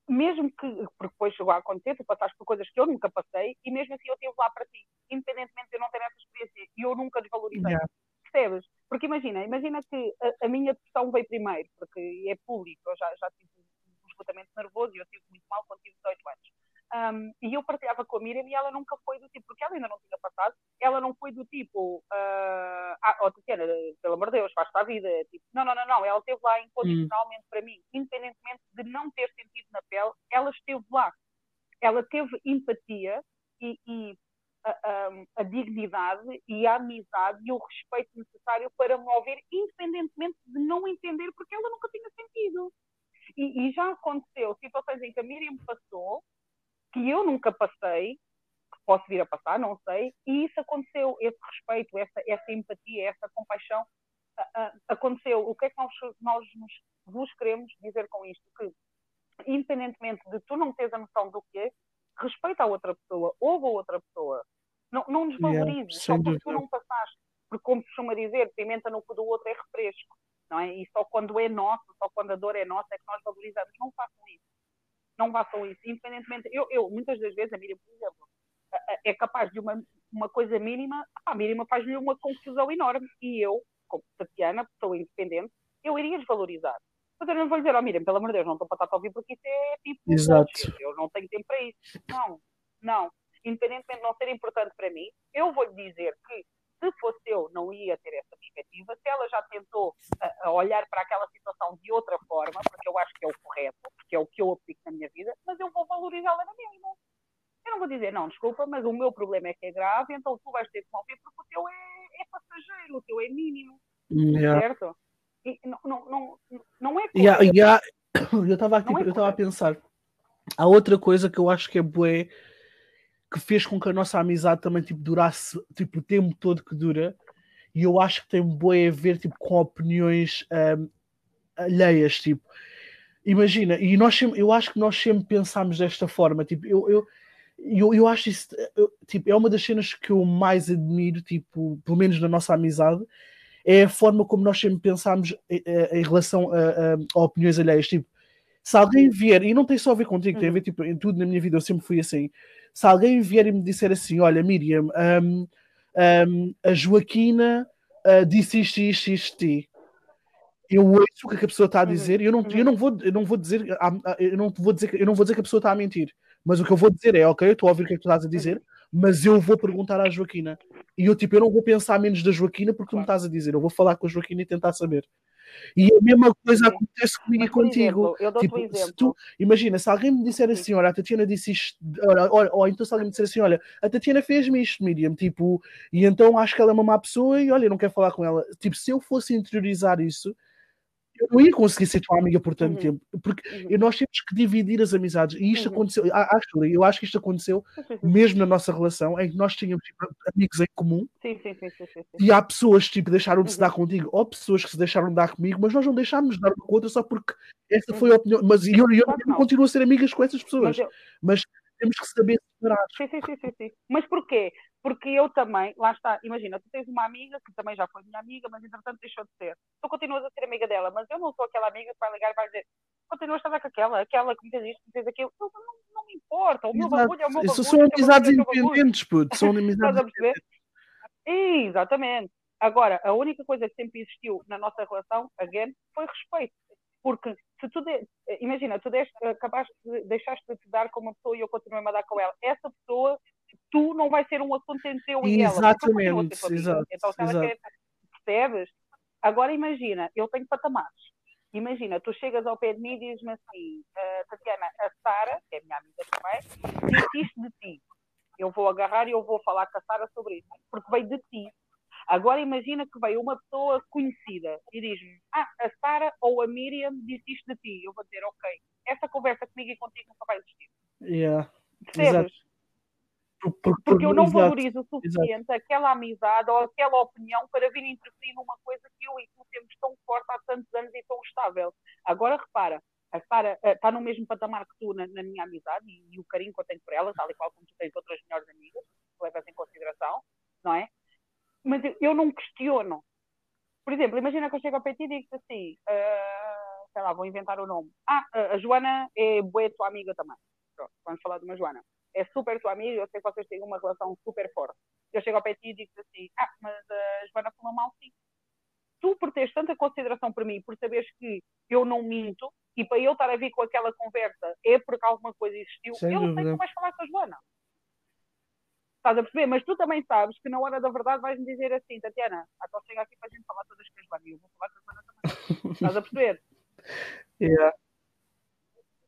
mesmo que, porque depois chegou a acontecer, tu passaste por coisas que eu nunca passei, e mesmo assim eu estive lá para ti, independentemente de eu não ter essa experiência, e eu nunca desvalorizei. Yeah. Percebes? Porque imagina, imagina que a, a, minha depressão veio primeiro, porque é público, eu já, já tive um esgotamento nervoso e eu tive muito mal quando tive 18 anos. Um, e eu partilhava com a Miriam e ela nunca foi do tipo, porque ela ainda não tinha passado, ela não foi do tipo, uh, ah, oh, Tatiana, pelo amor de Deus, faz para a vida. Tipo, não, não, não, não, ela esteve lá incondicionalmente hum. para mim, independentemente de não ter sentido na pele, ela esteve lá. Ela teve empatia e, e a, a, a, dignidade e a amizade e o respeito necessário para me ouvir, independentemente de não entender, porque ela nunca tinha sentido. E, e já aconteceu situações em que a Miriam passou que eu nunca passei, que posso vir a passar, não sei, e isso aconteceu, esse respeito, essa, essa empatia, essa compaixão, aconteceu. O que é que nós, nós nos, vos queremos dizer com isto? Que, independentemente de tu não teres a noção do que é, respeita a outra pessoa, ouve a outra pessoa, não, não desvalorizes, yeah, só porque tu não passaste. Porque, como costuma dizer, pimenta no cu do outro é refresco, não é? E só quando é nosso, só quando a dor é nossa, é que nós valorizamos. Não façam isso não façam isso, independentemente. Eu, eu muitas das vezes, a Miriam, por exemplo, é capaz de uma, uma coisa mínima, a mínima faz-lhe uma confusão enorme. E eu, como Tatiana, pessoa independente, eu iria desvalorizar. Mas eu não vou dizer, ó oh, Miriam, pelo amor de Deus, não estou para estar a ouvir porque isso é tipo. Exato. Eu não tenho tempo para isso. Não, não. Independentemente de não ser importante para mim, eu vou lhe dizer que se fosse eu, não ia ter essa perspectiva. Se ela já tentou uh, olhar para aquela situação de outra forma, porque eu acho que é o correto, porque é o que eu aplico na minha vida, mas eu vou valorizá-la na mesma. Eu não vou dizer, não, desculpa, mas o meu problema é que é grave, então tu vais ter que ouvir porque o teu é, é passageiro, o teu é mínimo. Yeah. Certo? E não, não, não, não é yeah, yeah. Eu estava aqui, é eu estava a pensar. Há outra coisa que eu acho que é bué que fez com que a nossa amizade também tipo, durasse tipo, o tempo todo que dura. E eu acho que tem boi a ver tipo, com opiniões um, alheias. Tipo, imagina, e nós sempre, eu acho que nós sempre pensámos desta forma. Tipo, eu, eu, eu, eu acho isso eu, tipo, é uma das cenas que eu mais admiro, tipo, pelo menos na nossa amizade, é a forma como nós sempre pensámos em, eh, eh, em relação a, a, a opiniões alheias. Tipo, se alguém vier, e não tem só a ver contigo, tem a ver tipo, em tudo na minha vida, eu sempre fui assim se alguém vier e me disser assim: Olha, Miriam, um, um, a Joaquina uh, disse isto, isto, isto, isto, eu ouço o que a pessoa está a uhum, dizer e eu não, eu não vou eu não vou dizer eu não vou dizer eu não vou dizer que a pessoa está a mentir mas o que eu vou dizer é ok eu estou a ouvir o que, é que tu estás a dizer mas eu vou perguntar à Joaquina. E eu tipo eu não vou pensar menos da Joaquina porque tu me estás a dizer eu vou falar com a Joaquina e tentar saber e a mesma coisa acontece comigo e contigo. Exemplo, tipo, se tu, imagina, se alguém me disser assim, olha, a Tatiana disse isto, ou, ou então se alguém me disser assim, olha, a Tatiana fez-me isto, Miriam, tipo, e então acho que ela é uma má pessoa e olha, eu não quero falar com ela. Tipo, se eu fosse interiorizar isso, eu não ia conseguir ser tua amiga por tanto uhum. tempo, porque uhum. nós temos que dividir as amizades, e isto uhum. aconteceu, actually, eu acho que isto aconteceu mesmo na nossa relação, em que nós tínhamos tipo, amigos em comum, sim, sim, sim, e há pessoas que tipo, deixaram de se dar uhum. contigo, ou pessoas que se deixaram de dar comigo, mas nós não deixámos de dar uma com outra só porque essa foi a uhum. opinião, mas eu, eu, eu continuo a ser amigas com essas pessoas, mas, eu... mas temos que saber separar. Sim, sim, sim, sim, sim. Mas porquê? Porque eu também, lá está, imagina, tu tens uma amiga que também já foi minha amiga, mas entretanto deixou de ser. Tu continuas a ser amiga dela, mas eu não sou aquela amiga que vai ligar e vai dizer continuas a estar com aquela, aquela que me fez isto, me fez aquilo. Não, não, não me importa, o meu bagulho é o meu bagulho. Isso são amizades independentes, puto. São amizades independentes. Exatamente. Agora, a única coisa que sempre existiu na nossa relação, again, foi respeito. Porque se tu de... imagina, tu deste, acabaste de, deixaste de te dar com uma pessoa e eu continuei a dar com ela, essa pessoa, tu não vai ser um assunto entre eu e ela. Exatamente, exato. Então, se ela quer, percebes? Agora imagina, eu tenho patamares. Imagina, tu chegas ao pé de mim e dizes-me assim, uh, Tatiana, a Sara, que é minha amiga também, disse isto de ti. Eu vou agarrar e eu vou falar com a Sara sobre isso, porque veio de ti. Agora imagina que veio uma pessoa conhecida e diz-me: Ah, a Sara ou a Miriam disse isto de ti. Eu vou dizer: Ok, essa conversa comigo e contigo nunca vai existir. Yeah. Percebes? Por, por, Porque eu não exato. valorizo o suficiente exato. aquela amizade ou aquela opinião para vir interferir numa coisa que eu e tu temos tão forte há tantos anos e tão estável. Agora repara, a Sara uh, está no mesmo patamar que tu na, na minha amizade e, e, o carinho que eu tenho por ela, tal e qual como tu tens outras melhores amigas, levas em consideração, não é? mas eu, eu não questiono. Por exemplo, imagina que eu chego ao PT e digo assim: uh, sei lá, vou inventar o nome. Ah, a Joana é boa tua amiga também. Pronto, vamos falar de uma Joana. É super tua amiga, eu sei que vocês têm uma relação super forte. Eu chego ao pé de ti e digo assim, ah, mas a Joana falou mal sim. Tu, por teres tanta consideração por mim, por saberes que eu não minto, e para eu estar a vir com aquela conversa é porque alguma coisa existiu, Sem eu não sei como vais falar com a Joana. Estás a perceber? Mas tu também sabes que na hora da verdade vais-me dizer assim, Tatiana, então chega aqui para a gente falar todas com a Joana e eu vou falar com a Joana também. Estás a perceber? Yeah.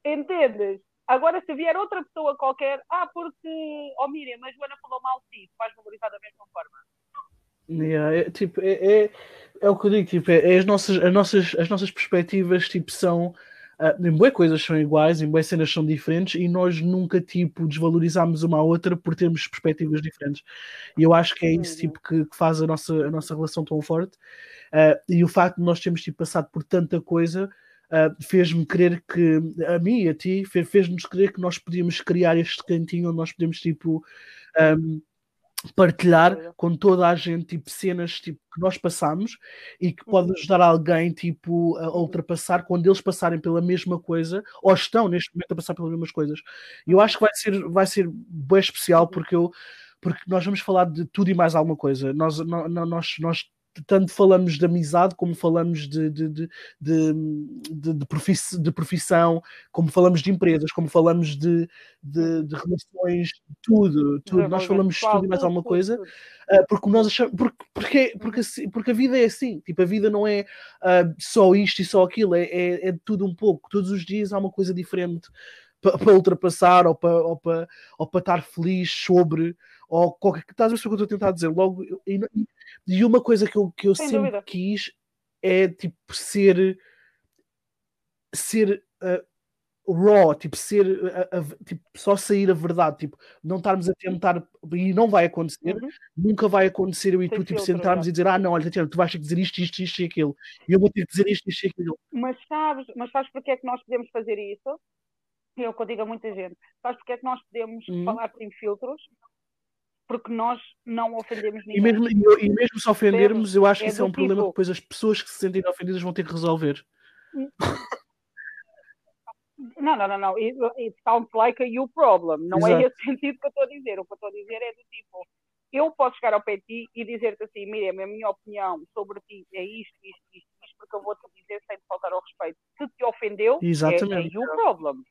Entendes? Agora, se vier outra pessoa qualquer, ah, porque, oh Miriam, a Joana falou mal de ti, vais valorizar da mesma forma. Yeah, é, tipo, é, é, é, o que eu digo, tipo, é, é, as, nossas, as, nossas, as nossas perspectivas tipo, são Uh, em boas coisas são iguais, em boas cenas são diferentes e nós nunca tipo desvalorizamos uma a outra por termos perspectivas diferentes. E eu acho que é isso tipo que, que faz a nossa, a nossa relação tão forte. Uh, e o facto de nós termos tipo, passado por tanta coisa uh, fez-me crer que a mim e a ti fez-nos crer que nós podíamos criar este cantinho onde nós podemos tipo um, partilhar com toda a gente tipo cenas tipo, que nós passamos e que pode uhum. ajudar alguém tipo a ultrapassar quando eles passarem pela mesma coisa ou estão neste momento a passar pelas mesmas coisas. E eu acho que vai ser vai ser bem especial porque eu porque nós vamos falar de tudo e mais alguma coisa. Nós nós nós tanto falamos de amizade como falamos de, de, de, de, de, profissão, como falamos de empresas, como falamos de, relações, tudo, tudo. Nós falamos de tudo e mais alguma coisa, uh, porque nós achamos, porque, porque, porque, assim, porque a vida é assim, tipo, a vida não é uh, só isto e só aquilo, é, é, é tudo um pouco, todos os dias há uma coisa diferente para ultrapassar ou para, ou para, ou para estar feliz sobre ou qualquer que estás a ver o que eu estou a tentar dizer? Logo e, e uma coisa que eu, que eu sempre dúvida. quis é tipo ser ser uh, raw, tipo ser uh, uh, tipo, só sair a verdade, tipo, não estarmos a tentar e não vai acontecer, uhum. nunca vai acontecer eu e tu tipo, sentarmos e dizer, ah não, olha Tatiana, tu vais ter que dizer isto, isto, isto e aquilo, e eu vou ter que dizer isto, isto e aquilo. Mas sabes, mas sabes porque é que nós podemos fazer isso? Eu que eu digo a muita gente, sabes porque é que nós podemos uhum. falar sem filtros? Porque nós não ofendemos ninguém. E mesmo, e, mesmo se ofendermos, eu acho que é isso é um tipo... problema que depois as pessoas que se sentem ofendidas vão ter que resolver. Não, não, não, não. It, it sounds like a you problem. Não é Exato. é esse sentido que eu estou a dizer. O que eu estou a dizer é do tipo, eu posso chegar ao pé de ti e dizer-te assim, Miriam, a minha opinião sobre ti é isto, isto, isto, isto, porque eu vou-te dizer sem te faltar ao respeito. Se te ofendeu, Exatamente. é, é you problem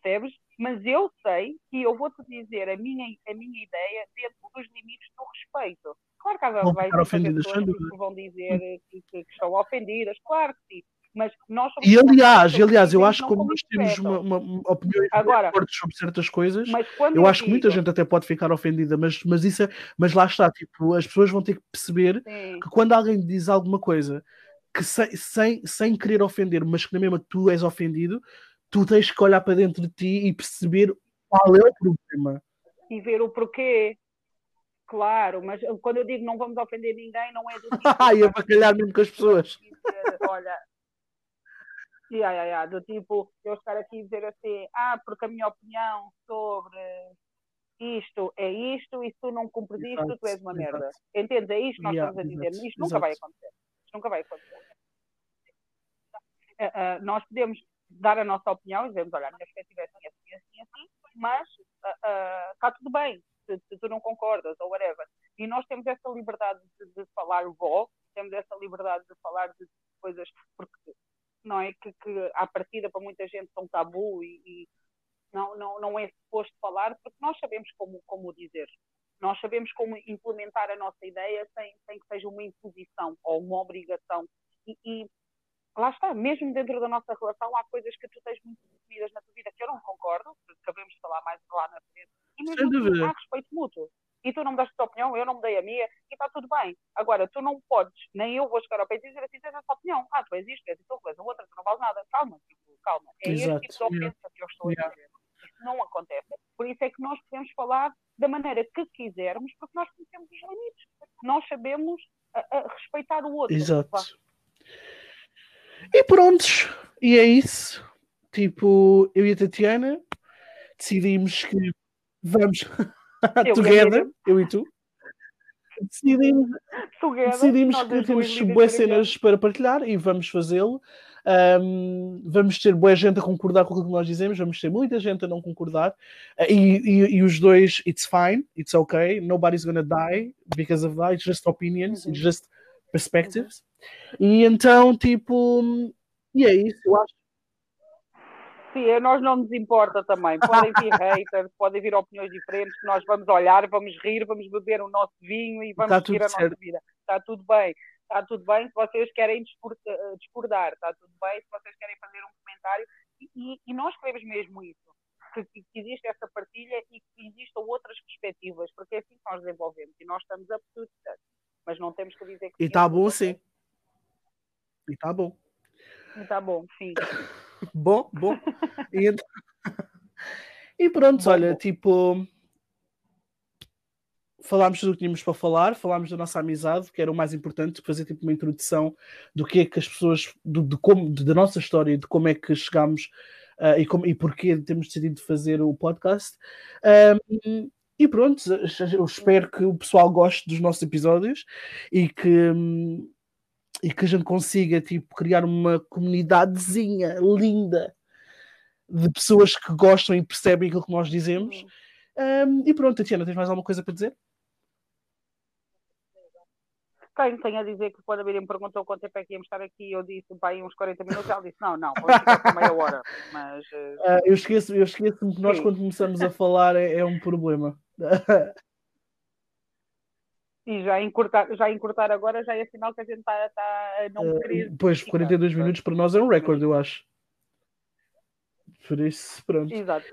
percebes? Mas eu sei que eu vou-te dizer a minha, a minha ideia dentro dos limites do respeito. Claro que às vai ter pessoas que vão dizer que, que, estão ofendidas, claro que sim. Mas nós e aliás, aliás, eu acho que como nós temos uma, uma, uma opinião Agora, fortes sobre certas coisas, eu, eu acho digo, que muita gente até pode ficar ofendida, mas, mas isso é, mas lá está, tipo, as pessoas vão ter que perceber sim. que quando alguém diz alguma coisa que sem, sem, sem querer ofender, mas que na mesma tu és ofendido, tu tens que olhar para dentro de ti e perceber qual é o problema. E ver o porquê. Claro, mas quando eu digo não vamos ofender ninguém, não é do tipo. e abacalhar mesmo com as pessoas. olha, yeah, yeah, yeah, do tipo, eu estar aqui e dizer assim, ah, porque a minha opinião sobre isto é isto, e se tu não cumpres isto, tu és uma exato. merda. Entendes? É isto que nós yeah, estamos a dizer. Exato, isto nunca vai acontecer. Isto nunca vai acontecer. Uh, uh, nós podemos dar a nossa opinião e dizemos, olha, a minha perspectiva é assim, assim, assim, assim, mas uh, uh, está tudo bem, se, se, tu não concordas, ou whatever. E nós temos essa liberdade de, de falar vó, temos essa liberdade de falar de coisas, porque não é que, que à partida para muita gente são tabu e, e não, não, não é suposto falar, porque nós sabemos como, como dizer. Nós sabemos como implementar a nossa ideia sem, sem que seja uma imposição ou uma obrigação. E, e lá está, mesmo dentro da nossa relação, há coisas que tu tens muito definidas na tua vida que eu não concordo, acabemos de falar mais lá na frente, e mesmo assim, há respeito mútuo. E tu não me dás a tua opinião, eu não me dei a minha, e está tudo bem. Agora, tu não podes, nem eu vou chegar ao peito e dizer assim, tens essa opinião. Ah, tu és isto, és isso, és a outra, tu não vales nada. Calma, tipo, calma. É Exato. este tipo de ofensa que eu estou a dizer. Isso não acontece. Por isso é que nós podemos falar da maneira que quisermos, porque nós conhecemos os limites. Nós sabemos a, a respeitar o outro. Exato. E prontos, e é isso. Tipo, eu e a Tatiana decidimos que vamos eu together, eu e tu. Decidimos, together, decidimos que temos boas cenas para partilhar e vamos fazê-lo. Um, vamos ter boa gente a concordar com o que nós dizemos, vamos ter muita gente a não concordar. Uh, e, e, e, os dois, it's fine, it's okay, nobody's gonna die because of that, it's just opinions, uhum. it's just perspectives. E então, tipo, e é isso, eu acho. Sim, a nós não nos importa também. Podem vir haters, podem vir opiniões diferentes, nós vamos olhar, vamos rir, vamos beber o nosso vinho e vamos seguir a certo. nossa vida. Está tudo bem. Está tudo bem se vocês querem discordar, está tudo bem se vocês querem fazer um comentário. E, e, nós queremos mesmo isso. Que, que, existe essa partilha e que existam outras perspectivas, porque é assim que nós desenvolvemos e nós estamos a mas não temos que dizer que. E está bom, sim. E está bom. E está bom, sim. bom, bom. E, então... e pronto, bom, olha, bom. tipo. Falámos tudo o que tínhamos para falar, falámos da nossa amizade, que era o mais importante, fazer tipo uma introdução do que é que as pessoas, do, de como, de, da nossa história, de como é que chegámos uh, e, como, e porquê temos decidido fazer o podcast. Um, e pronto, eu espero que o pessoal goste dos nossos episódios e que, e que a gente consiga tipo, criar uma comunidadezinha linda de pessoas que gostam e percebem aquilo que nós dizemos. Um, e pronto, Tatiana, tens mais alguma coisa para dizer? Quem tem a dizer que quando a Miriam perguntou quanto tempo é que íamos estar aqui, eu disse vai uns 40 minutos, ela disse não, não, vamos ficar por meia hora. Mas, uh... Uh, eu esqueço, eu esqueço que nós Sim. quando começamos a falar é, é um problema. E já encurtar, já encurtar agora já é sinal que a gente está tá a não querer. Uh, pois, 42 minutos para nós é um recorde, eu acho. Por isso, pronto. Exato.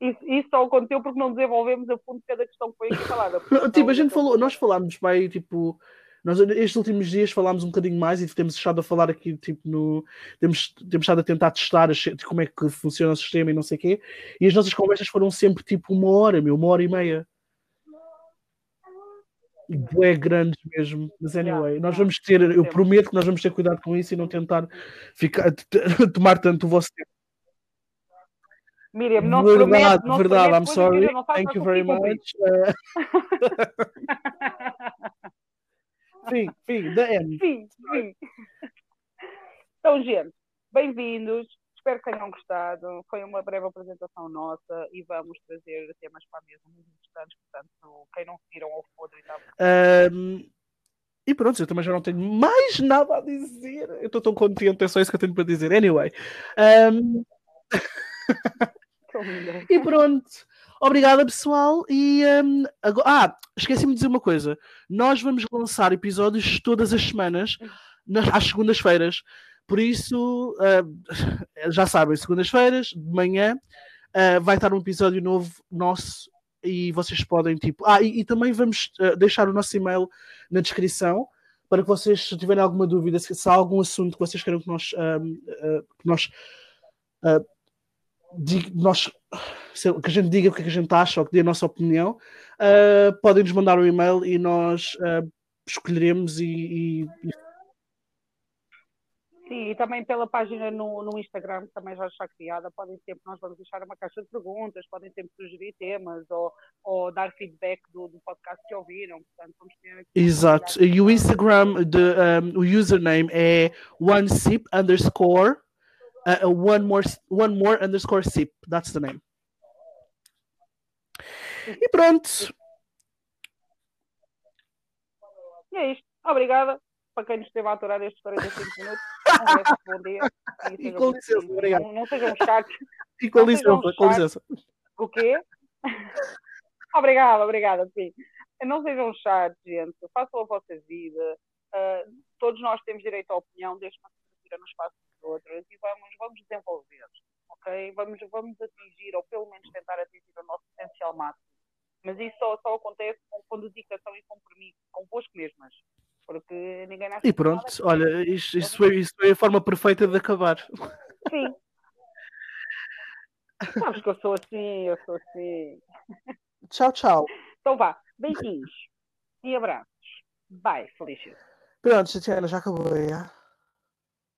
Isso, isso só aconteceu porque não desenvolvemos a fundo cada questão que foi aqui falada. tipo, a gente falou, nós falámos, pai, tipo, nós estes últimos dias falámos um bocadinho mais e temos estado a falar aqui, tipo, no. Temos, temos estado a tentar testar como é que funciona o sistema e não sei o quê. E as nossas conversas foram sempre tipo uma hora, meu, uma hora e meia. É grandes mesmo, mas anyway, nós vamos ter, eu prometo que nós vamos ter cuidado com isso e não tentar ficar, tomar tanto o vosso tempo. Miriam, não verdade, prometo, não verdade, I'm sorry. Thank you very much. Fim, fim, da M. Fim, fim. Então, gente, bem-vindos. Espero que tenham gostado. Foi uma breve apresentação nossa e vamos trazer temas para a mesa muito interessantes. Portanto, quem não viram ao podre e um, E pronto, eu também já não tenho mais nada a dizer. Eu estou tão contente, é só isso que eu tenho para dizer. Anyway. Um... e pronto. Obrigada, pessoal. E um, agora... ah, esqueci-me de dizer uma coisa. Nós vamos lançar episódios todas as semanas, nas, às segundas-feiras. Por isso, uh, já sabem, segundas-feiras, de manhã, uh, vai estar um episódio novo nosso e vocês podem, tipo. Ah, e, e também vamos uh, deixar o nosso e-mail na descrição para que vocês, se tiverem alguma dúvida, se, se há algum assunto que vocês queiram que nós. que nós nós que a gente diga o que, é que a gente acha ou que dê a nossa opinião, uh, podem nos mandar um e-mail e nós uh, escolheremos e, e, e, Sim, e também pela página no, no Instagram, que também já está criada, podem sempre, nós vamos deixar uma caixa de perguntas, podem sempre sugerir temas ou, ou dar feedback do, do podcast que ouviram. Portanto, vamos ter Exato. E o Instagram, de, um, o username é onesip underscore uh, one more one more underscore sip. That's the name. E pronto. E é isto. Obrigada para quem nos esteve a aturar estes 45 minutos. Dia. E, com licença, obrigado. Não, não sejam chatos. E com licença, com licença. O quê? obrigada, obrigada, sim. Não sejam chatos, gente. Façam a vossa vida. Uh, todos nós temos direito à opinião, desde não se no espaço outras e vamos, vamos desenvolver, ok? Vamos, vamos atingir, ou pelo menos tentar atingir o nosso potencial máximo. Mas isso só, só acontece com, com dedicação e compromisso convosco mesmas. Porque ninguém nasce E pronto, olha, isso, isso, foi, isso foi a forma perfeita de acabar. Sim. Sabes que eu sou assim, eu sou assim. Tchau, tchau. Então vá, beijinhos e abraços. Bye, Felícia. Pronto, Tatiana, já acabou, já.